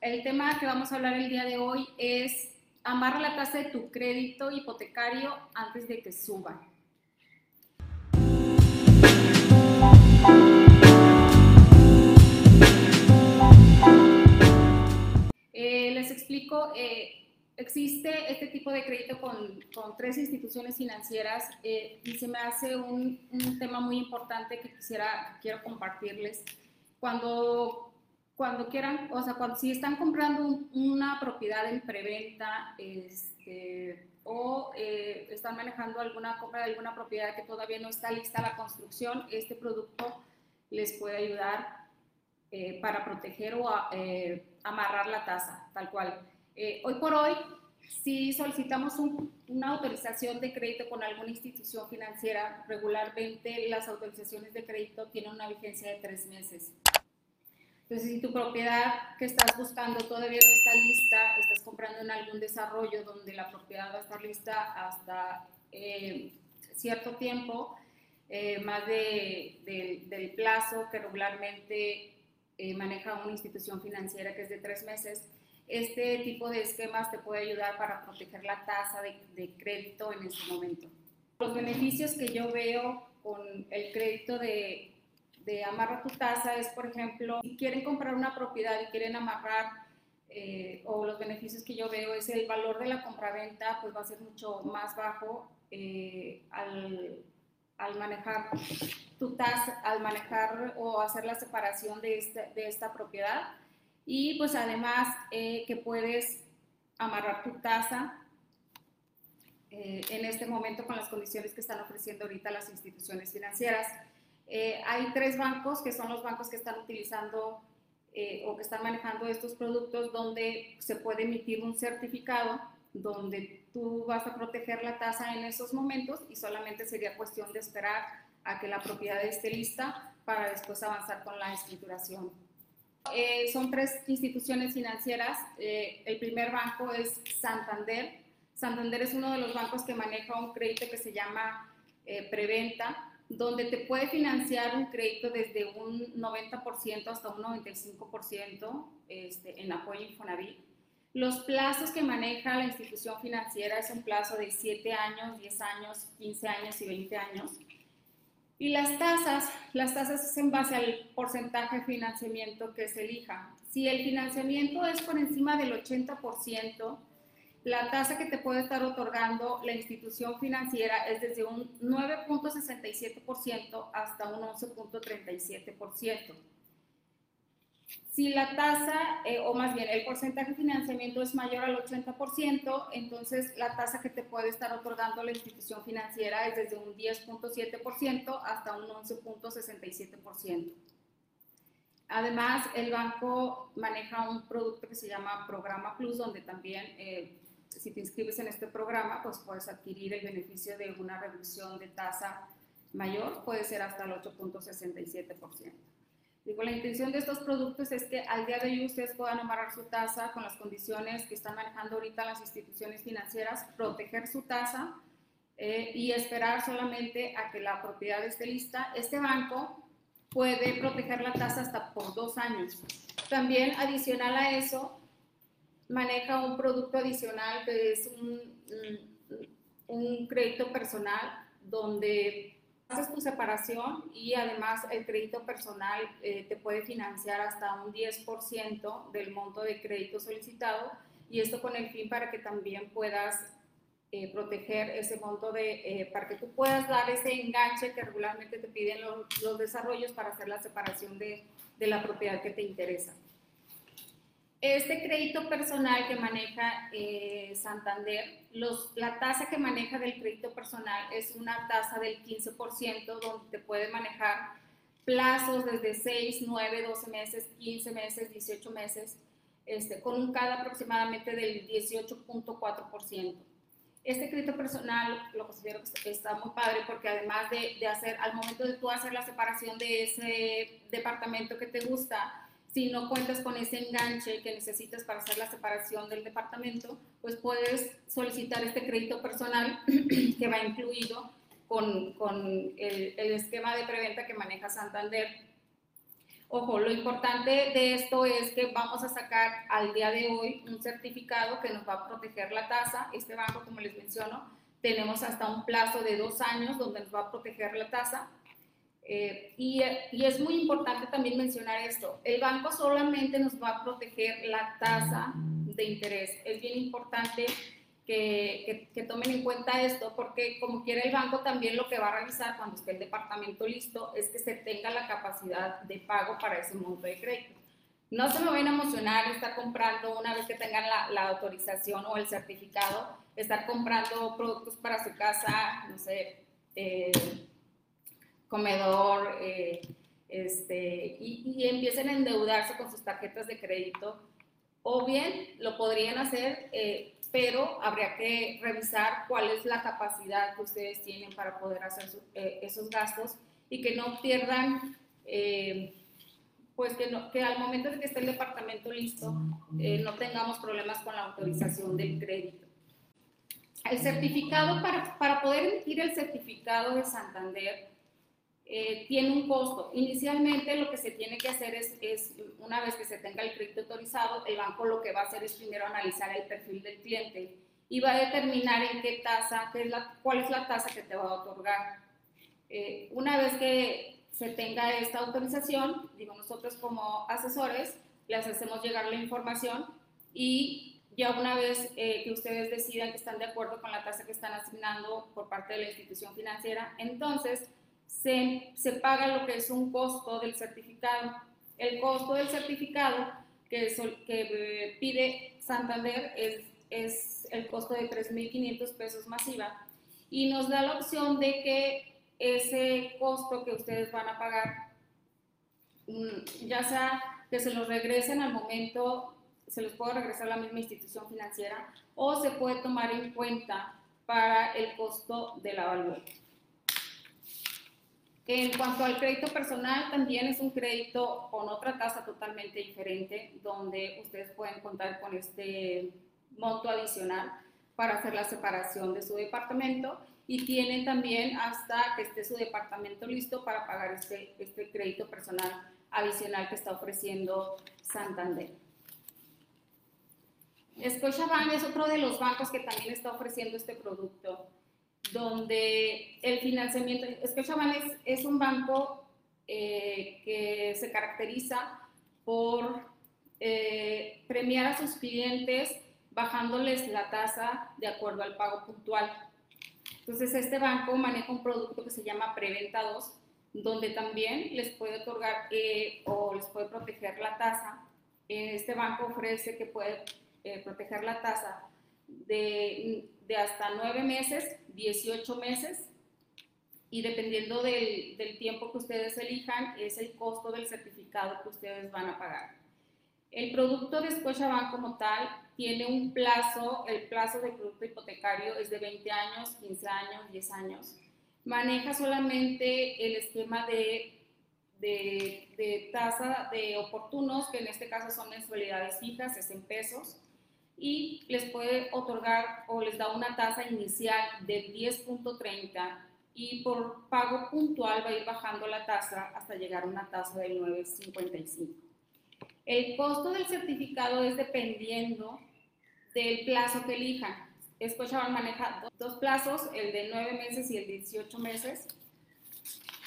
el tema que vamos a hablar el día de hoy es amarra la tasa de tu crédito hipotecario antes de que suba. Eh, les explico, eh, existe este tipo de crédito con, con tres instituciones financieras eh, y se me hace un, un, tema muy importante que quisiera, quiero compartirles. Cuando cuando quieran, o sea, cuando, si están comprando una propiedad en preventa este, o eh, están manejando alguna compra de alguna propiedad que todavía no está lista la construcción, este producto les puede ayudar eh, para proteger o eh, amarrar la tasa, tal cual. hoy por hoy, si solicitamos una autorización de crédito con alguna institución financiera, regularmente las autorizaciones de crédito tienen una vigencia de tres meses. Entonces, si tu propiedad que estás buscando todavía no está lista, estás comprando en algún desarrollo donde la propiedad va a estar lista hasta eh, cierto tiempo, eh, más de, del plazo que regularmente eh, maneja una institución financiera que es de tres meses, este tipo de esquemas te puede ayudar para proteger la tasa de, de crédito en este momento. Los beneficios que yo veo con el crédito de de amarra tu tasa es, por ejemplo, si quieren comprar una propiedad y quieren amarrar, eh, o los beneficios que yo veo es el valor de la compraventa, pues va a ser mucho más bajo eh, al, al, manejar tu tasa, al manejar o hacer la separación de esta, de esta propiedad. Y pues además eh, que puedes amarrar tu tasa en este momento con las condiciones que están ofreciendo ahorita las instituciones financieras. Eh, hay tres bancos que son los bancos que están utilizando eh, o que están manejando estos productos donde se puede emitir un certificado donde tú vas a proteger la tasa en esos momentos y solamente sería cuestión de esperar a que la propiedad esté lista para después avanzar con la escrituración. Eh, son tres instituciones financieras. el primer banco es Santander. Santander es uno de los bancos que maneja un crédito que se llama Preventa donde te puede financiar un crédito desde un 90% hasta un 95% este, en apoyo Infonavit. Los plazos que maneja la institución financiera es un plazo de 7 años, 10 años, 15 años y 20 años. Y las tasas, las tasas es en base al porcentaje de financiamiento que se elija. Si el financiamiento es por encima del 80%, la tasa que te puede estar otorgando la institución financiera es desde un 9.67% hasta un 11.37%. Si la tasa, eh, o más bien el porcentaje de financiamiento es mayor al 80%, entonces la tasa que te puede estar otorgando la institución financiera es desde un 10.7% hasta un 11.67%. Además, el banco maneja un producto que se llama Programa Plus, donde también eh, si te inscribes en este programa, pues puedes adquirir el beneficio de una reducción de tasa mayor, puede ser hasta el 8.67%. Digo, la intención de estos productos es que al día de hoy ustedes puedan amarrar su tasa con las condiciones que están manejando ahorita las instituciones financieras, proteger su tasa eh, y esperar solamente a que la propiedad esté lista. Este banco puede proteger la tasa hasta por dos años. También adicional a eso, maneja un producto adicional que es un, crédito personal donde haces tu separación y además el crédito personal eh, te puede financiar hasta un 10% del monto de crédito solicitado y esto con el fin para que también puedas eh, proteger ese monto de, eh, para que tú puedas dar ese enganche que regularmente te piden los, los desarrollos para hacer la separación de, de la propiedad que te interesa. Este crédito personal que maneja eh, Santander, los, la tasa que maneja del crédito personal es una tasa del 15%, donde te puede manejar plazos desde 6, 9, 12 meses, 15 meses, 18 meses, este, con un CAD aproximadamente del 18.4%. Este crédito personal lo considero que está muy padre porque además de, de hacer, al momento de tú hacer la separación de ese departamento que te gusta, si no cuentas con ese enganche que necesitas para hacer la separación del departamento, pues puedes solicitar este crédito personal que va incluido con, con el, el, esquema de preventa que maneja Santander. Ojo, lo importante de esto es que vamos a sacar al día de hoy un certificado que nos va a proteger la tasa. Este banco, como les menciono, tenemos hasta un plazo de dos años donde nos va a proteger la tasa. Eh, y, es muy importante también mencionar esto. El banco solamente nos va a proteger la tasa de interés. Es bien importante que, tomen en cuenta esto, porque como quiere el banco también lo que va a realizar cuando esté el departamento listo es que se tenga la capacidad de pago para ese monto de crédito. No se me vayan a emocionar estar comprando una vez que tengan la, autorización o el certificado, estar comprando productos para su casa, no sé, eh, comedor, eh, este, y, y, empiecen a endeudarse con sus tarjetas de crédito. O bien lo podrían hacer eh, pero habría que revisar cuál es la capacidad que ustedes tienen para poder hacer eh, esos gastos y que no pierdan, eh, pues que, que, al momento de que esté el departamento listo, eh, no tengamos problemas con la autorización del crédito. El certificado, para, para poder emitir el certificado de Santander, eh, tiene un costo. Inicialmente lo que se tiene que hacer es, es, una vez que se tenga el crédito autorizado, el banco lo que va a hacer es primero analizar el perfil del cliente y va a determinar en qué tasa, qué es la, cuál es la tasa que te va a otorgar. Eh, una vez que se tenga esta autorización, digo, nosotros como asesores les hacemos llegar la información y ya una vez eh, que ustedes decidan que están de acuerdo con la tasa que están asignando por parte de la institución financiera, entonces se, se, paga lo que es un costo del certificado. El costo del certificado que, eh, pide Santander es, es el costo de 3.500 pesos masiva y nos da la opción de que ese costo que ustedes van a pagar, mm, ya sea que se los regresen al momento, se los puede regresar a la misma institución financiera o se puede tomar en cuenta para el costo de la evaluación. En cuanto al crédito personal, también es un crédito con otra tasa totalmente diferente, donde ustedes pueden contar con este monto adicional para hacer la separación de su departamento y tienen también hasta que esté su departamento listo para pagar este, este crédito personal adicional que está ofreciendo Santander. Scotiabank es otro de los bancos que también está ofreciendo este producto donde el financiamiento, es, es un banco eh, que se caracteriza por eh, premiar a sus clientes bajándoles la tasa de acuerdo al pago puntual. Entonces, este banco maneja un producto que se llama Preventa 2, donde también les puede otorgar eh, o les puede proteger la tasa. Este banco ofrece que puede proteger la tasa de, hasta nueve meses 18 meses y dependiendo del, del, tiempo que ustedes elijan, es el costo del certificado que ustedes van a pagar. El producto de Scotiabank como tal tiene un plazo, el plazo del producto hipotecario es de 20 años, 15 años, 10 años. Maneja solamente el esquema de, de, de tasa de oportunos, que en este caso son mensualidades fijas, es en pesos y les puede otorgar o les da una tasa inicial de 10.30 y por pago puntual va a ir bajando la tasa hasta llegar a una tasa de 9.55. El costo del certificado es dependiendo del plazo que elijan. Scotiabank maneja dos plazos, el de 9 meses y el de 18 meses.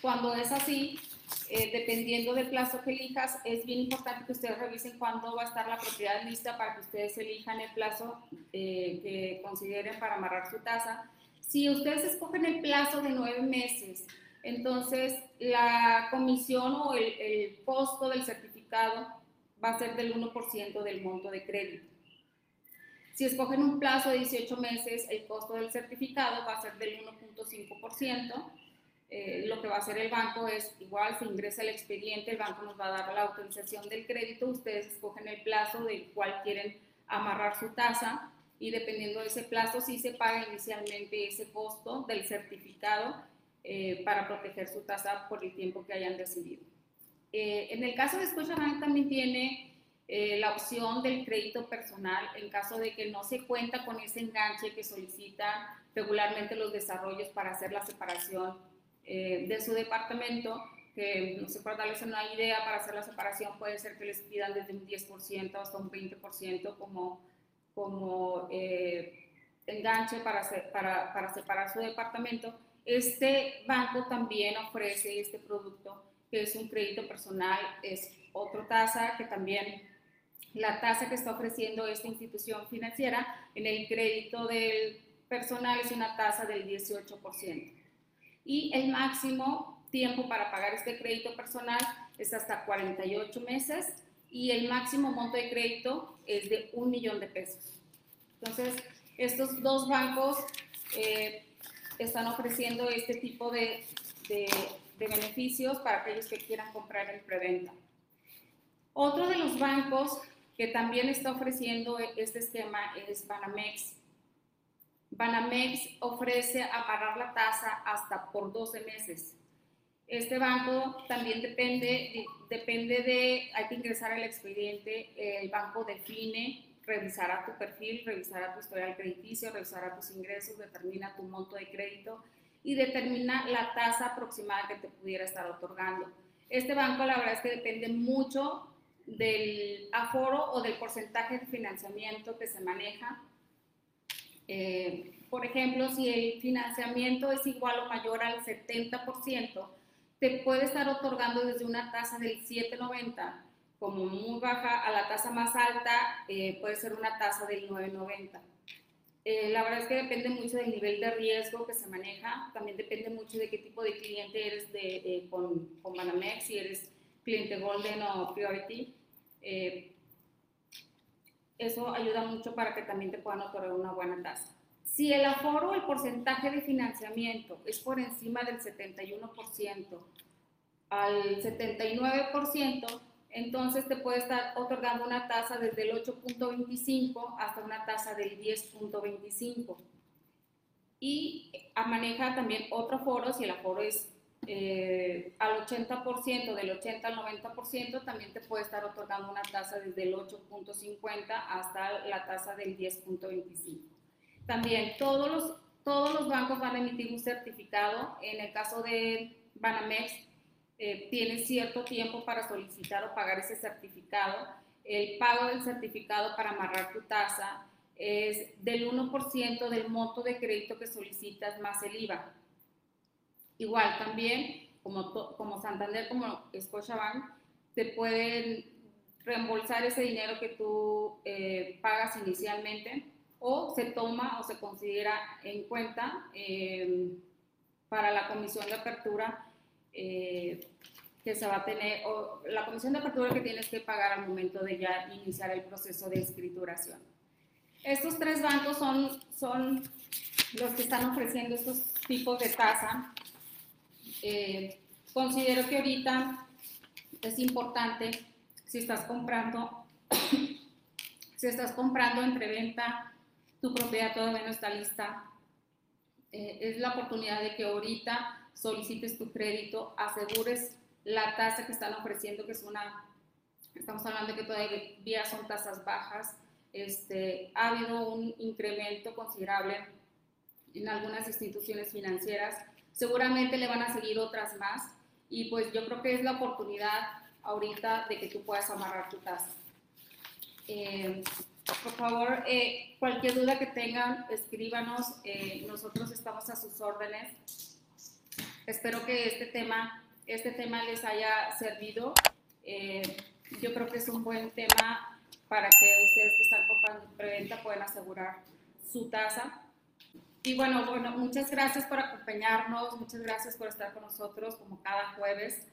Cuando es así, eh, dependiendo del plazo que elijas, es bien importante que ustedes revisen cuándo va a estar la propiedad lista para que ustedes elijan el plazo eh, que consideren para amarrar su tasa. Si ustedes escogen el plazo de nueve meses, entonces la comisión o el, el costo del certificado va a ser del 1% del monto de crédito. Si escogen un plazo de 18 meses, el costo del certificado va a ser del 1.5% eh, lo que va a hacer el banco es igual, se ingresa el expediente, el banco nos va a dar la autorización del crédito, ustedes escogen el plazo del cual quieren amarrar su tasa y dependiendo de ese plazo sí se paga inicialmente ese costo del certificado eh, para proteger su tasa por el tiempo que hayan decidido. Eh, en el caso de Scotiabank también tiene la opción del crédito personal en caso de que no se cuenta con ese enganche que solicitan regularmente los desarrollos para hacer la separación eh, de su departamento, que no sé, para darles una idea, para hacer la separación puede ser que les pidan desde un 10% hasta un 20% como, como eh, enganche para, para, para separar su departamento. Este banco también ofrece este producto que es un crédito personal, es otra tasa que también la tasa que está ofreciendo esta institución financiera en el crédito del personal es una tasa del 18%. Y el máximo tiempo para pagar este crédito personal es hasta 48 meses y el máximo monto de crédito es de un millón de pesos. Entonces, estos dos bancos eh, están ofreciendo este tipo de, de, de beneficios para aquellos que quieran comprar en preventa. Otro de los bancos que también está ofreciendo este esquema es Banamex. Banamex ofrece amarrar la tasa hasta por 12 meses. Este banco también depende, depende de, hay que ingresar al expediente, el banco define, revisará tu perfil, revisará tu historial crediticio, revisará tus ingresos, determina tu monto de crédito y determina la tasa aproximada que te pudiera estar otorgando. Este banco la verdad es que depende mucho del aforo o del porcentaje de financiamiento que se maneja. Eh, por ejemplo, si el financiamiento es igual o mayor al 70%, te puede estar otorgando desde una tasa del 7,90 como muy baja a la tasa más alta, eh, puede ser una tasa del 9,90. Eh, la verdad es que depende mucho del nivel de riesgo que se maneja, también depende mucho de qué tipo de cliente eres de, con, con Banamex, si eres cliente Golden o Priority. Eh, eso ayuda mucho para que también te puedan otorgar una buena tasa. Si el aforo el porcentaje de financiamiento es por encima del 71% al 79%, entonces te puede estar otorgando una tasa desde el 8.25 hasta una tasa del 10.25. Y maneja también otro aforo, si el aforo es eh, al 80%, del 80 al 90%, también te puede estar otorgando una tasa desde el 8.50 hasta la tasa del 10.25. También todos los, todos los bancos van a emitir un certificado. En el caso de Banamex, eh, tienes cierto tiempo para solicitar o pagar ese certificado. El pago del certificado para amarrar tu tasa es del 1% del monto de crédito que solicitas más el IVA. Igual también, como, como Santander, como Scotiabank, te pueden reembolsar ese dinero que tú eh, pagas inicialmente o se toma o se considera en cuenta eh, para la comisión de apertura eh, que se va a tener, o la comisión de apertura que tienes que pagar al momento de ya iniciar el proceso de escrituración. Estos tres bancos son, son los que están ofreciendo estos tipos de tasa eh, considero que ahorita es importante, si estás comprando, si estás comprando en preventa, tu propiedad todavía no está lista, eh, es la oportunidad de que ahorita solicites tu crédito, asegures la tasa que están ofreciendo, que es una, estamos hablando de que todavía son tasas bajas, este, ha habido un incremento considerable en algunas instituciones financieras seguramente le van a seguir otras más y pues yo creo que es la oportunidad ahorita de que tú puedas amarrar tu tasa. Eh, por favor, eh, cualquier duda que tengan, escríbanos, eh, nosotros estamos a sus órdenes. Espero que este tema, este tema les haya servido. yo creo que es un buen tema para que ustedes que están comprando preventa puedan asegurar su tasa. Y bueno, bueno, muchas gracias por acompañarnos, muchas gracias por estar con nosotros como cada jueves.